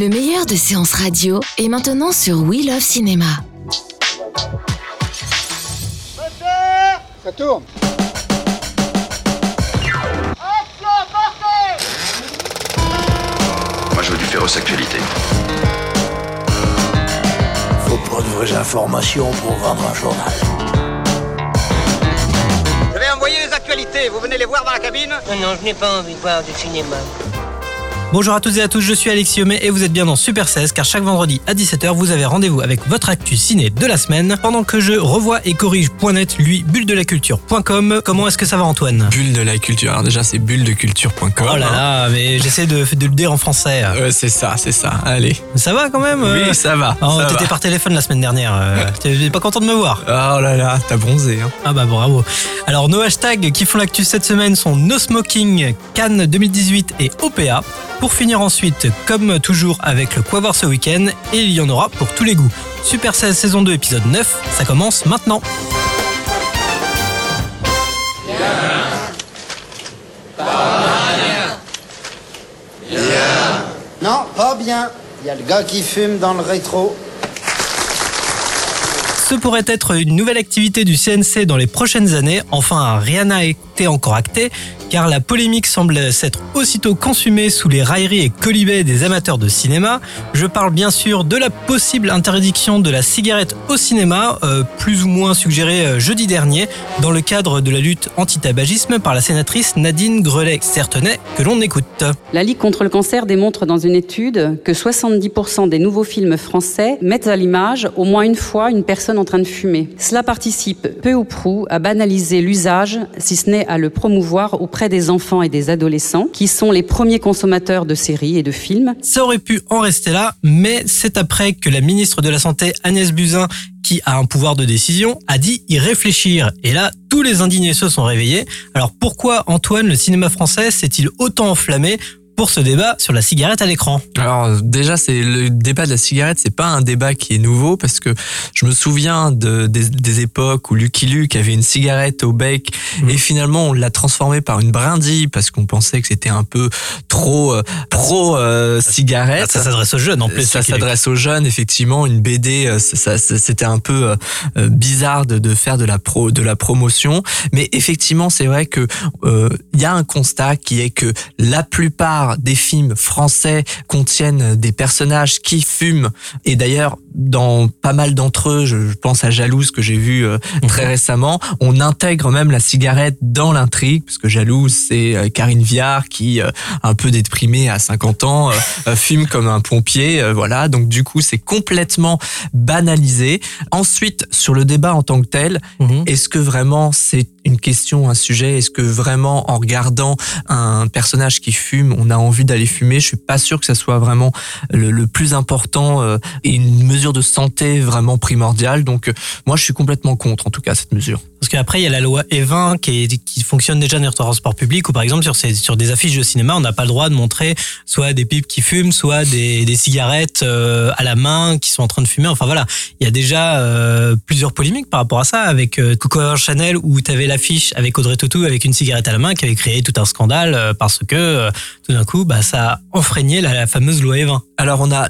Le meilleur de séances radio est maintenant sur We Love Cinéma. Ça tourne. Moi, je veux du féroce actualité. Faut pas de vraies informations pour vendre un journal. Je vais envoyer les actualités, vous venez les voir dans la cabine? Non, non, je n'ai pas envie de voir du cinéma. Bonjour à toutes et à tous, je suis Alexis Homé et vous êtes bien dans Super 16 car chaque vendredi à 17h vous avez rendez-vous avec votre actu ciné de la semaine pendant que je revois et corrige .net lui bulledelaculture.com. Comment est-ce que ça va Antoine? Bulle de la culture. Alors déjà c'est bulledeculture.com. Oh là là, mais j'essaie de, de le dire en français. Ouais, c'est ça, c'est ça. Allez. Ça va quand même? Euh Oui, ça va. Oh, T'étais par téléphone la semaine dernière. euh, T'es pas content de me voir? Oh là là, t'as bronzé. Hein. Ah bah bravo. Alors nos hashtags qui font l'actu cette semaine sont No Smoking, Cannes 2018 et OPA. Pour finir ensuite, comme toujours avec le Quoi voir ce week-end, et il y en aura pour tous les goûts. Super 16 saison 2 épisode 9, ça commence maintenant. Non, pas bien. Il y a le gars qui fume dans le rétro. Ce pourrait être une nouvelle activité du CNC dans les prochaines années. Enfin, rien n'a été encore acté, car la polémique semble s'être aussitôt consumée sous les railleries et colibets des amateurs de cinéma. Je parle bien sûr de la possible interdiction de la cigarette au cinéma, euh, plus ou moins suggérée euh, jeudi dernier, dans le cadre de la lutte anti-tabagisme par la sénatrice Nadine Grelet-Certenay, que l'on écoute. La Ligue contre le cancer démontre dans une étude que 70% des nouveaux films français mettent à l'image au moins une fois une personne en train de fumer. Cela participe peu ou prou à banaliser l'usage, si ce n'est à le promouvoir auprès des enfants et des adolescents, qui sont les premiers consommateurs de séries et de films. Ça aurait pu en rester là, mais c'est après que la ministre de la Santé, Agnès Buzyn, qui a un pouvoir de décision, a dit y réfléchir. Et là, tous les indignés se sont réveillés. Alors pourquoi, Antoine, le cinéma français s'est-il autant enflammé pour ce débat sur la cigarette à l'écran Alors déjà c'est le débat de la cigarette, c'est pas un débat qui est nouveau parce que je me souviens de, des, des époques où Lucky Luke avait une cigarette au bec Mhm. et finalement on l'a transformé par une brindille parce qu'on pensait que c'était un peu trop euh, pro euh, cigarette. Ça s'adresse aux jeunes en plus. ça s'adresse aux jeunes, effectivement. Une BD, euh, ça, ça- c'était un peu euh, bizarre de, de faire de la pro, de la promotion, mais effectivement, c'est vrai que il y a un constat qui est que la plupart des films français contiennent des personnages qui fument. Et d'ailleurs, dans pas mal d'entre eux, je, pense à Jalouse que j'ai vu euh, très récemment, on intègre même la cigarette dans l'intrigue, parce que Jalouse, c'est euh, Karine Viard qui, euh, un peu déprimée à 50 ans, fume comme un pompier, voilà. Donc du coup, c'est complètement banalisé. Ensuite, sur le débat en tant que tel, Mhm. est-ce que vraiment c'est une question, un sujet? Est-ce que vraiment en regardant un personnage qui fume, on a envie d'aller fumer Je suis pas sûr que ça soit vraiment le, plus important euh, et une mesure de santé vraiment primordiale. Donc euh, moi, je suis complètement contre, en tout cas, cette mesure. Parce qu'après, il y a la loi E20 qui, est- qui fonctionne déjà dans les transports publics où, par exemple, sur, ces, sur des affiches de cinéma, on n'a pas le droit de montrer soit des pipes qui fument, soit des, des cigarettes euh, à la main qui sont en train de fumer. Enfin voilà, il y a déjà euh, plusieurs polémiques par rapport à ça avec euh, Coco Chanel où tu avais l'affiche avec Audrey Tautou avec une cigarette à la main qui avait créé tout un scandale euh, parce que euh, tout d'un coup, bah, ça a enfreigné la, la fameuse loi E E20. Alors on a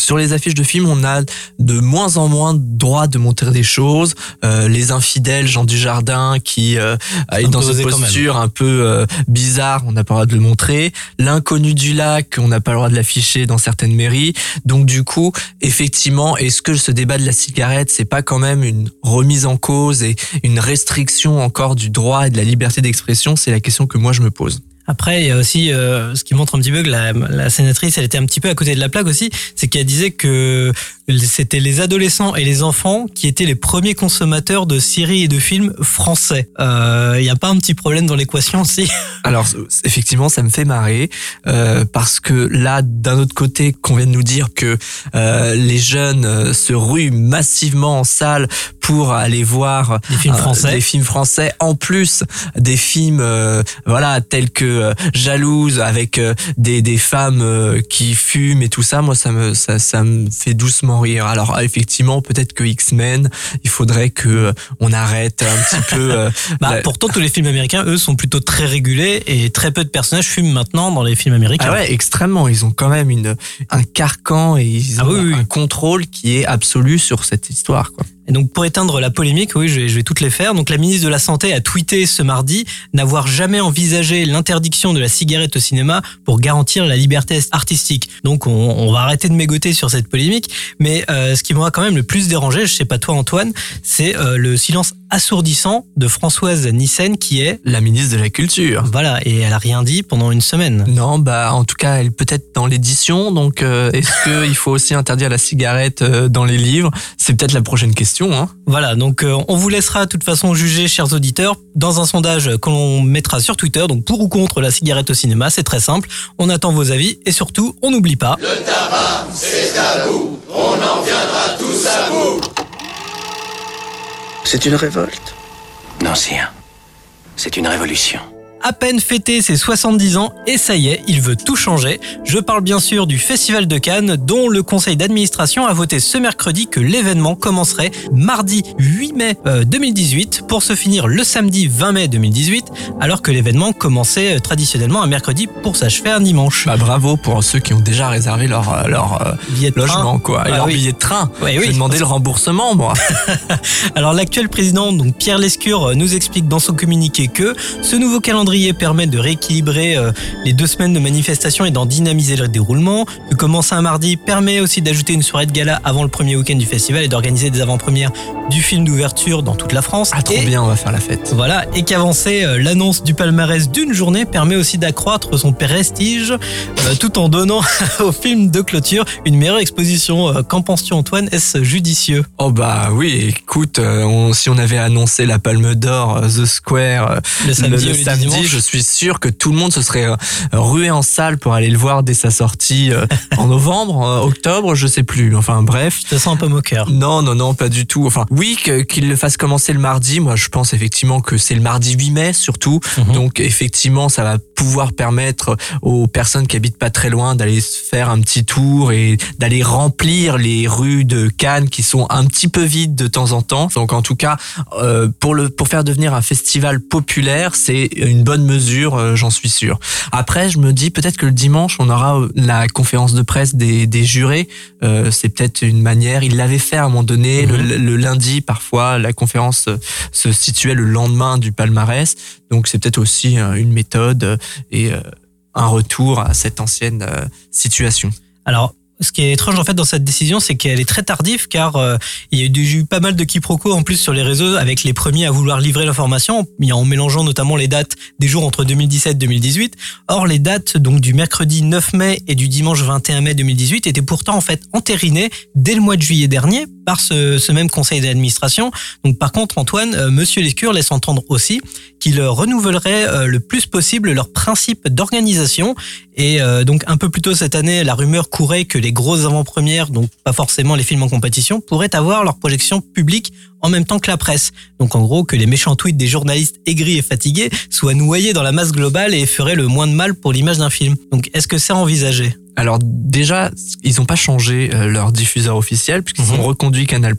sur les affiches de films, on a de moins en moins droit de montrer des choses. Euh, les infidèles, Jean Dujardin qui euh, est dans une posture un peu euh, bizarre, on n'a pas le droit de le montrer. L'inconnu du lac, on n'a pas le droit de l'afficher dans certaines mairies. Donc du coup, effectivement, est-ce que ce débat de la cigarette, c'est pas quand même une remise en cause et une restriction encore du droit et de la liberté d'expression? C'est la question que moi je me pose. Après, il y a aussi euh, ce qui montre un petit peu que la, la sénatrice, elle était un petit peu à côté de la plaque aussi, c'est qu'elle disait que c'était les adolescents et les enfants qui étaient les premiers consommateurs de séries et de films français. Euh, Il n'y a pas un petit problème dans l'équation aussi Alors effectivement, ça me fait marrer euh, parce que là, d'un autre côté, qu'on vient de nous dire que euh, les jeunes euh, se ruent massivement en salle pour aller voir Des films français. des films français en plus des films euh, voilà tels que euh, Jalouse avec euh, des, des femmes euh, qui fument et tout ça moi ça me ça, ça me fait doucement rire alors effectivement peut-être que X-Men il faudrait que euh, on arrête un petit peu euh, Bah, la- Pourtant, tous les films américains, eux, sont plutôt très régulés et très peu de personnages fument maintenant dans les films américains. Ah ouais, extrêmement. Ils ont quand même une, un carcan et ils ont Ah oui, oui, un contrôle qui est absolu sur cette histoire. Quoi. Et donc pour éteindre la polémique, oui, je vais, toutes les faire. Donc la ministre de la Santé a tweeté ce mardi n'avoir jamais envisagé l'interdiction de la cigarette au cinéma pour garantir la liberté artistique. Donc on, on va arrêter de mégoter sur cette polémique. Mais euh, ce qui m'aura quand même le plus dérangé, je sais pas toi Antoine, c'est euh, le silence assourdissant de Françoise Nissen qui est La ministre de la Culture. voilà et elle a rien dit pendant une semaine. Non, bah en tout cas, elle peut être dans l'édition. Donc, euh, est-ce qu'il faut aussi interdire la cigarette euh, dans les livres? C'est peut-être la prochaine question. Hein. Voilà, donc euh, on vous laissera de toute façon juger, chers auditeurs, dans un sondage que l'on mettra sur Twitter. Donc pour ou contre la cigarette au cinéma, c'est très simple. On attend vos avis et surtout, on n'oublie pas. C'est une révolte Non, sire. C'est une révolution. À peine fêté ses 70 ans et ça y est, il veut tout changer. Je parle bien sûr du Festival de Cannes dont le conseil d'administration a voté ce mercredi que l'événement commencerait mardi 8 mai euh, 2018 pour se finir le samedi 20 mai 2018 alors que l'événement commençait euh, traditionnellement un mercredi pour s'achever un dimanche. Bah bravo pour ceux qui ont déjà réservé leur euh, leur euh, Billet de train. logement quoi et Ah leur oui. billet de train. Ouais, Je oui, vais demander parce le remboursement moi. Alors l'actuel président, donc Pierre Lescure, euh, nous explique dans son communiqué que ce nouveau calendrier permet de rééquilibrer euh, les deux semaines de manifestation et d'en dynamiser le déroulement. De commencer un mardi permet aussi d'ajouter une soirée de gala avant le premier week-end du festival et d'organiser des avant-premières du film d'ouverture dans toute la France. Ah trop Et- bien, on va faire la fête. Voilà, et qu'avancer euh, l'annonce du palmarès d'une journée permet aussi d'accroître son prestige euh, tout en donnant au film de clôture une meilleure exposition. Qu'en penses-tu Antoine? Est-ce judicieux? Oh bah oui, écoute, on- si on avait annoncé la Palme d'Or, The Square, Le samedi ou le samedi, je suis sûr que tout le monde se serait euh, rué en salle pour aller le voir dès sa sortie euh, en novembre, en octobre, je sais plus. Enfin bref. Je te sens un peu moqueur. Non, non, non, pas du tout. Enfin, oui, qu'il le fasse commencer le mardi. Moi, je pense effectivement que c'est le mardi 8 mai surtout. Mhm. Donc, effectivement, ça va pouvoir permettre aux personnes qui habitent pas très loin d'aller se faire un petit tour et d'aller remplir les rues de Cannes qui sont un petit peu vides de temps en temps. Donc, en tout cas, euh, pour le pour faire devenir un festival populaire, c'est une bonne mesure, euh, j'en suis sûr. Après, je me dis peut-être que le dimanche, on aura euh, la conférence de presse des, des jurés. Euh, c'est peut-être une manière. Il l'avait fait à un moment donné, le, le lundi parfois. La conférence se situait le lendemain du palmarès. Donc c'est peut-être aussi une méthode et un retour à cette ancienne situation. Alors, ce qui est étrange en fait dans cette décision, c'est qu'elle est très tardive car euh, il y a eu, pas mal de quiproquos en plus sur les réseaux avec les premiers à vouloir livrer l'information, en mélangeant notamment les dates des jours entre 2017 et 2018. Or, les dates donc du mercredi 9 mai et du dimanche 21 mai 2018 étaient pourtant en fait entérinées dès le mois de juillet dernier par ce, même conseil d'administration. Par contre, Antoine, euh, Monsieur Lescure laisse entendre aussi qu'il euh, renouvellerait euh, le plus possible leur principe d'organisation et donc un peu plus tôt cette année, la rumeur courait que les grosses avant-premières, donc pas forcément les films en compétition, pourraient avoir leur projection publique en même temps que la presse. Donc en gros que les méchants tweets des journalistes aigris et fatigués soient noyés dans la masse globale et feraient le moins de mal pour l'image d'un film. Donc est-ce que c'est envisagé? Alors déjà, ils n'ont pas changé euh, leur diffuseur officiel puisqu'ils Mhm. ont reconduit Canal+,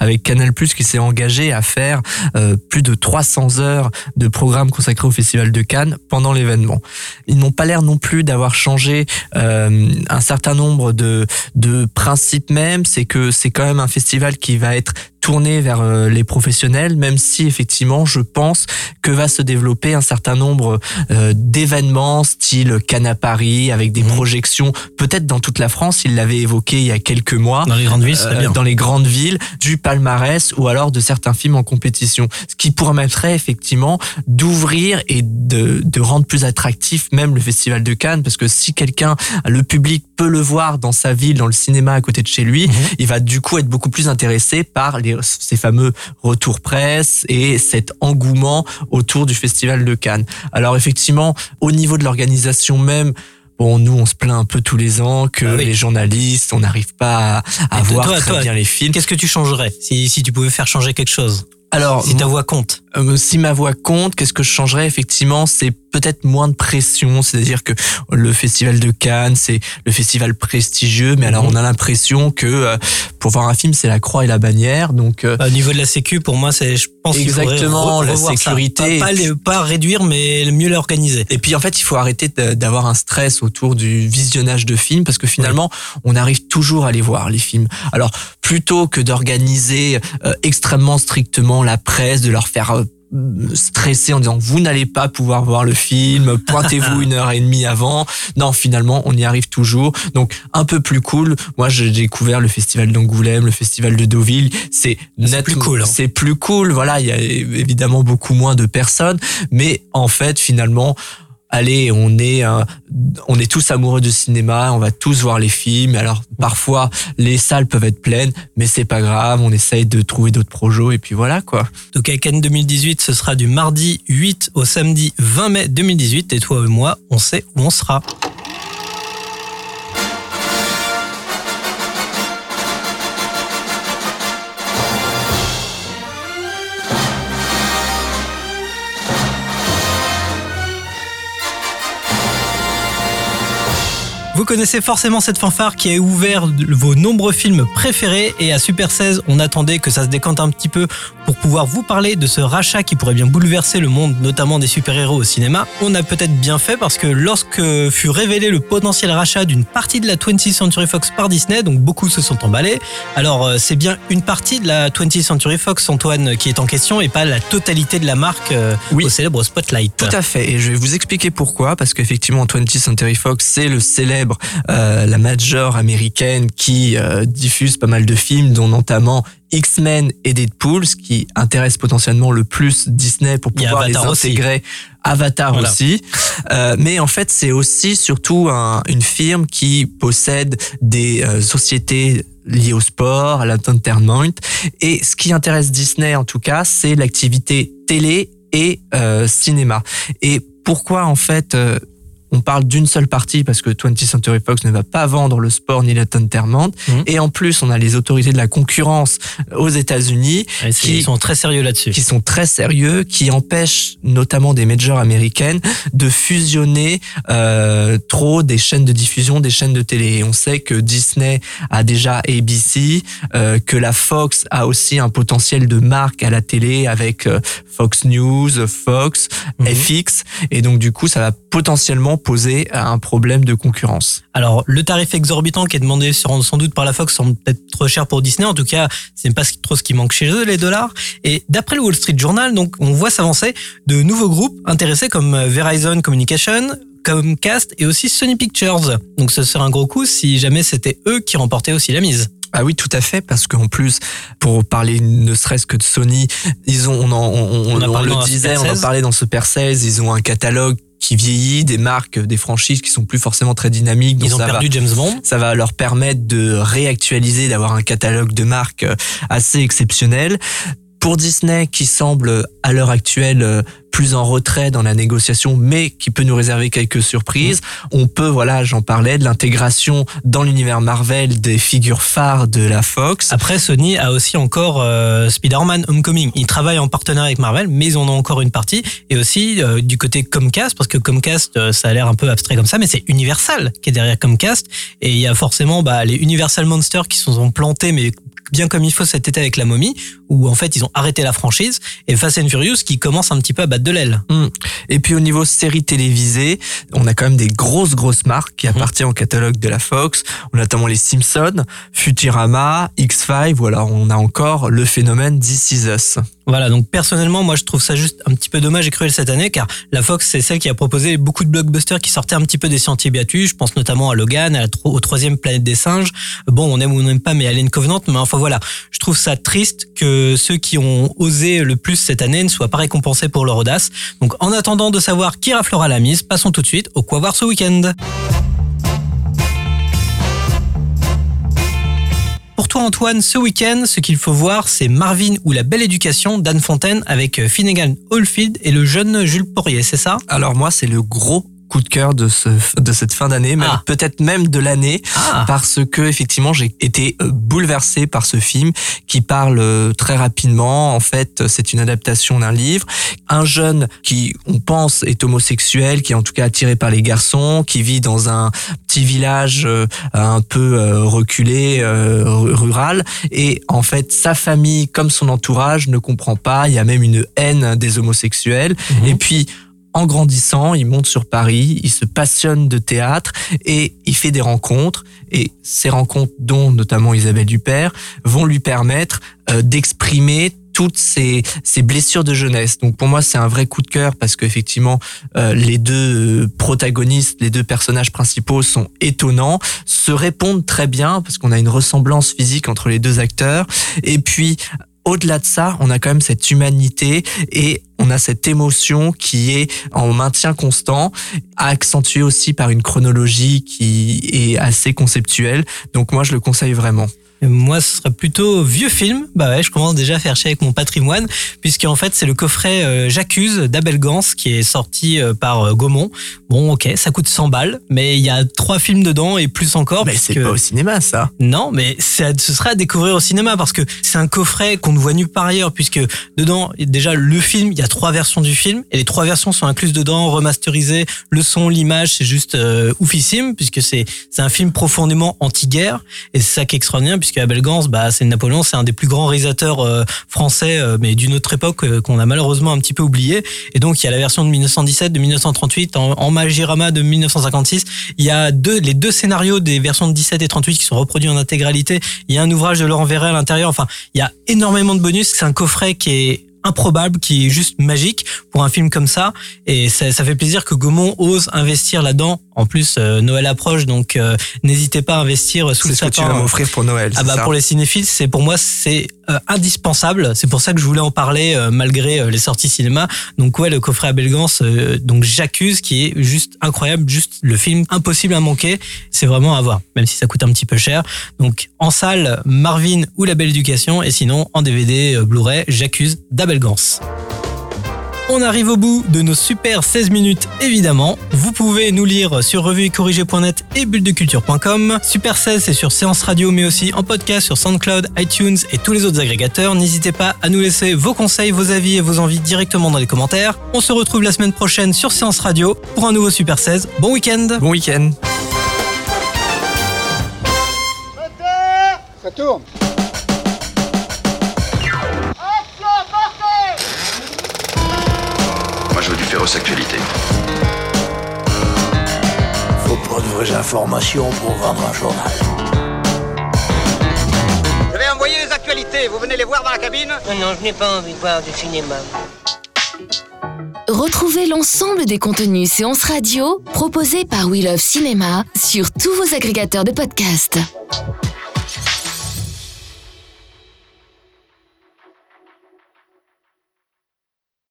avec Canal+, qui s'est engagé à faire euh, plus de 300 heures de programmes consacrés au Festival de Cannes pendant l'événement. Ils n'ont pas l'air non plus d'avoir changé euh, un certain nombre de, de principes même. C'est que c'est quand même un festival qui va être tourné vers euh, les professionnels, même si effectivement, je pense que va se développer un certain nombre euh, d'événements style Cannes à Paris avec des Mhm. projections peut-être dans toute la France. Il l'avait évoqué il y a quelques mois. Dans les grandes villes, Euh, bien. dans les grandes villes, du palmarès ou alors de certains films en compétition. Ce qui permettrait effectivement d'ouvrir et de, de rendre plus attractif même le Festival de Cannes parce que si quelqu'un, le public peut le voir dans sa ville, dans le cinéma à côté de chez lui, Mhm. il va du coup être beaucoup plus intéressé par les, ces fameux retours presse et cet engouement autour du Festival de Cannes. Alors effectivement, au niveau de l'organisation même, Bon, nous, on se plaint un peu tous les ans que Ah oui. les journalistes, on n'arrive pas à, voir toi, très toi, bien les films. Qu'est-ce que tu changerais si, si tu pouvais faire changer quelque chose? Alors, Si ta voix compte Euh, si ma voix compte, qu'est-ce que je changerais effectivement C'est peut-être moins de pression, c'est-à-dire que le festival de Cannes, c'est le festival prestigieux, mais alors Mhm. on a l'impression que euh, pour voir un film, c'est la croix et la bannière, donc euh, Au niveau de la sécu, pour moi, c'est, je pense Exactement, re- la revoir ça. sécurité. Pas, pas, les- pas réduire, mais mieux l'organiser. Et puis en fait, il faut arrêter d'avoir un stress autour du visionnage de films parce que finalement, on arrive toujours à les voir les films. Alors plutôt que d'organiser euh, extrêmement strictement la presse, de leur faire stresser en disant vous n'allez pas pouvoir voir le film, pointez-vous une heure et demie avant. Non, finalement, on y arrive toujours. Donc un peu plus cool. Moi, j'ai découvert le festival d'Angoulême, le festival de Deauville. C'est C'est nettement- plus cool, hein. C'est plus cool. Voilà, il y a évidemment beaucoup moins de personnes, mais en fait, finalement, allez, on est, euh, on est tous amoureux du cinéma, on va tous voir les films. Alors parfois, les salles peuvent être pleines, mais c'est pas grave. On essaye de trouver d'autres projets et puis voilà quoi. Donc à Cannes 2018, ce sera du mardi 8 au samedi 20 mai 2018. Et toi et moi, on sait où on sera. Vous connaissez forcément cette fanfare qui a ouvert vos nombreux films préférés et à Super 16, on attendait que ça se décante un petit peu pour pouvoir vous parler de ce rachat qui pourrait bien bouleverser le monde, notamment des super-héros au cinéma. On a peut-être bien fait parce que lorsque fut révélé le potentiel rachat d'une partie de la 20th Century Fox par Disney, donc beaucoup se sont emballés. Alors euh, c'est bien une partie de la 20th Century Fox, Antoine, qui est en question et pas la totalité de la marque euh, Oui. au célèbre Spotlight. Tout à fait. Et je vais vous expliquer pourquoi. Parce qu'effectivement, 20th Century Fox, c'est le célèbre, euh, la major américaine qui euh, diffuse pas mal de films, dont notamment X-Men et Deadpool, ce qui intéresse potentiellement le plus Disney pour pouvoir les aussi. intégrer. Avatar Voilà. aussi. Euh, mais en fait, c'est aussi surtout un- une firme qui possède des euh, sociétés liées au sport, à l'entertainment. Et ce qui intéresse Disney, en tout cas, c'est l'activité télé et euh, cinéma. Et pourquoi, en fait, on parle d'une seule partie parce que 20th Century Fox ne va pas vendre le sport ni l'entertainment. Mhm. Et en plus, on a les autorités de la concurrence aux États-Unis qui- sont très sérieux là-dessus. qui sont très sérieux, qui empêchent notamment des majors américaines de fusionner euh, trop des chaînes de diffusion, des chaînes de télé. Et on sait que Disney a déjà ABC, euh, que la Fox a aussi un potentiel de marque à la télé avec euh, Fox News, Fox, Mhm. FX, et donc du coup ça va potentiellement poser un problème de concurrence. Alors, le tarif exorbitant qui est demandé sans doute par la Fox semble peut-être trop cher pour Disney. En tout cas, c'est pas ce- trop ce qui manque chez eux, les dollars. Et d'après le Wall Street Journal, donc, on voit s'avancer de nouveaux groupes intéressés comme Verizon Communication, Comcast et aussi Sony Pictures. Donc, ce serait un gros coup si jamais c'était eux qui remportaient aussi la mise. Ah oui, tout à fait, parce qu'en plus, pour parler ne serait-ce que de Sony, ils ont, on, en- on, on- le disait, on en 16. parlait dans Super 16, ils ont un catalogue qui vieillit, des marques, des franchises qui sont plus forcément très dynamiques. donc Ils ont ça va- perdu James Bond. ça va leur permettre de réactualiser, d'avoir un catalogue de marques euh, assez exceptionnel. Pour Disney, qui semble à l'heure actuelle euh, plus en retrait dans la négociation, mais qui peut nous réserver quelques surprises, on peut, voilà, j'en parlais, de l'intégration dans l'univers Marvel des figures phares de la Fox. Après, Sony a aussi encore euh, Spider-Man Homecoming. Ils travaillent en partenariat avec Marvel, mais ils en ont encore une partie. Et aussi euh, du côté Comcast, parce que Comcast, euh, ça a l'air un peu abstrait comme ça, mais c'est Universal qui est derrière Comcast. Et il y a forcément bah, les Universal Monsters qui sont plantés, mais bien comme il faut cet été avec la momie, où en fait ils ont arrêté la franchise, et Fast and Furious qui commence un petit peu à battre de l'aile. Et puis au niveau séries télévisées, on a quand même des grosses grosses marques qui appartiennent au catalogue de la Fox. On a notamment les Simpsons, Futurama, X-Files. Voilà, on a encore le phénomène This Is Us. Voilà, donc personnellement, moi je trouve ça juste un petit peu dommage et cruel cette année, car la Fox c'est celle qui a proposé beaucoup de blockbusters qui sortaient un petit peu des sentiers battus. Je pense notamment à Logan, à la au troisième Planète des singes. Bon, on aime ou on n'aime pas, mais Alien Covenant. Mais enfin voilà, je trouve ça triste que ceux qui ont osé le plus cette année ne soient pas récompensés pour leur audace. Donc en attendant de savoir qui raflera la mise, passons tout de suite au quoi voir ce week-end. Pour toi Antoine, ce week-end, ce qu'il faut voir, c'est Marvin ou la belle éducation d'Anne Fontaine avec Finnegan Oldfield et le jeune Jules Poirier, c'est ça? Alors moi, c'est le gros coup de cœur de ce de cette fin d'année, même Ah. peut-être même de l'année, Ah. parce que effectivement j'ai été euh, bouleversé par ce film qui parle euh, très rapidement. En fait, c'est une adaptation d'un livre. Un jeune qui, on pense, est homosexuel, qui est en tout cas attiré par les garçons, qui vit dans un petit village euh, un peu reculé, ru- rural, et en fait sa famille comme son entourage ne comprend pas. Il y a même une haine des homosexuels. Et puis en grandissant, il monte sur Paris, il se passionne de théâtre et il fait des rencontres. Et ces rencontres, dont notamment Isabelle Dupère, vont lui permettre euh, d'exprimer toutes ces, blessures de jeunesse. Donc pour moi, c'est un vrai coup de cœur parce qu'effectivement, euh, les deux protagonistes, les deux personnages principaux sont étonnants, se répondent très bien parce qu'on a une ressemblance physique entre les deux acteurs. Et puis, au-delà de ça, on a quand même cette humanité et on a cette émotion qui est en maintien constant, accentuée aussi par une chronologie qui est assez conceptuelle. Donc moi, je le conseille vraiment. Moi, ce serait plutôt vieux film. Bah ouais, je commence déjà à faire chier avec mon patrimoine, puisque en fait, c'est le coffret euh, J'accuse d'Abel Gans qui est sorti euh, par euh, Gaumont. Bon, ok, ça coûte 100 balles, mais il y a trois films dedans et plus encore. Mais c'est pas au cinéma, ça. Non, mais c'est- ce sera à découvrir au cinéma parce que c'est un coffret qu'on ne voit nulle part ailleurs puisque dedans, déjà le film, il y a trois versions du film et les trois versions sont incluses dedans, remasterisées, le son, l'image, c'est juste euh, oufissime puisque c'est c'est un film profondément anti-guerre et c'est ça qui est extraordinaire puisque Abel Gans, bah c'est Napoléon, c'est un des plus grands réalisateurs euh, français euh, mais d'une autre époque euh, qu'on a malheureusement un petit peu oublié et donc il y a la version de 1917, de 1938 en, en Magirama de 1956 il y a deux, les deux scénarios des versions de 17 et 38 qui sont reproduits en intégralité. Il y a un ouvrage de Laurent Verret à l'intérieur. Enfin, il y a énormément de bonus. C'est un coffret qui est improbable, qui est juste magique pour un film comme ça. Et ça, ça fait plaisir que Gaumont ose investir là-dedans. En plus, euh, Noël approche, donc euh, n'hésitez pas à investir sous C'est le ce que tu sapin. vas m'offrir pour Noël. Ah c'est bah ça pour les cinéphiles, c'est pour moi c'est euh, indispensable. C'est pour ça que je voulais en parler euh, malgré euh, les sorties cinéma. Donc ouais, le coffret à Belgance, euh, donc j'accuse, qui est juste incroyable, juste le film impossible à manquer. C'est vraiment à voir, même si ça coûte un petit peu cher. Donc en salle, Marvin ou La Belle Éducation, et sinon en DVD euh, Blu-ray, j'accuse On arrive au bout de nos super 16 minutes, évidemment. Vous pouvez nous lire sur revuecorrigé.net et bulledeculture.com. Super 16, c'est sur Séance Radio, mais aussi en podcast sur SoundCloud, iTunes et tous les autres agrégateurs. N'hésitez pas à nous laisser vos conseils, vos avis et vos envies directement dans les commentaires. On se retrouve la semaine prochaine sur Séance Radio pour un nouveau Super 16. Bon week-end Bon week-end. Ça tourne. Informations pour vendre un journal. Je vais envoyer les actualités, vous venez les voir dans la cabine Non, non, je n'ai pas envie de voir du cinéma. Retrouvez l'ensemble des contenus séances radio proposés par We Love Cinéma sur tous vos agrégateurs de podcasts.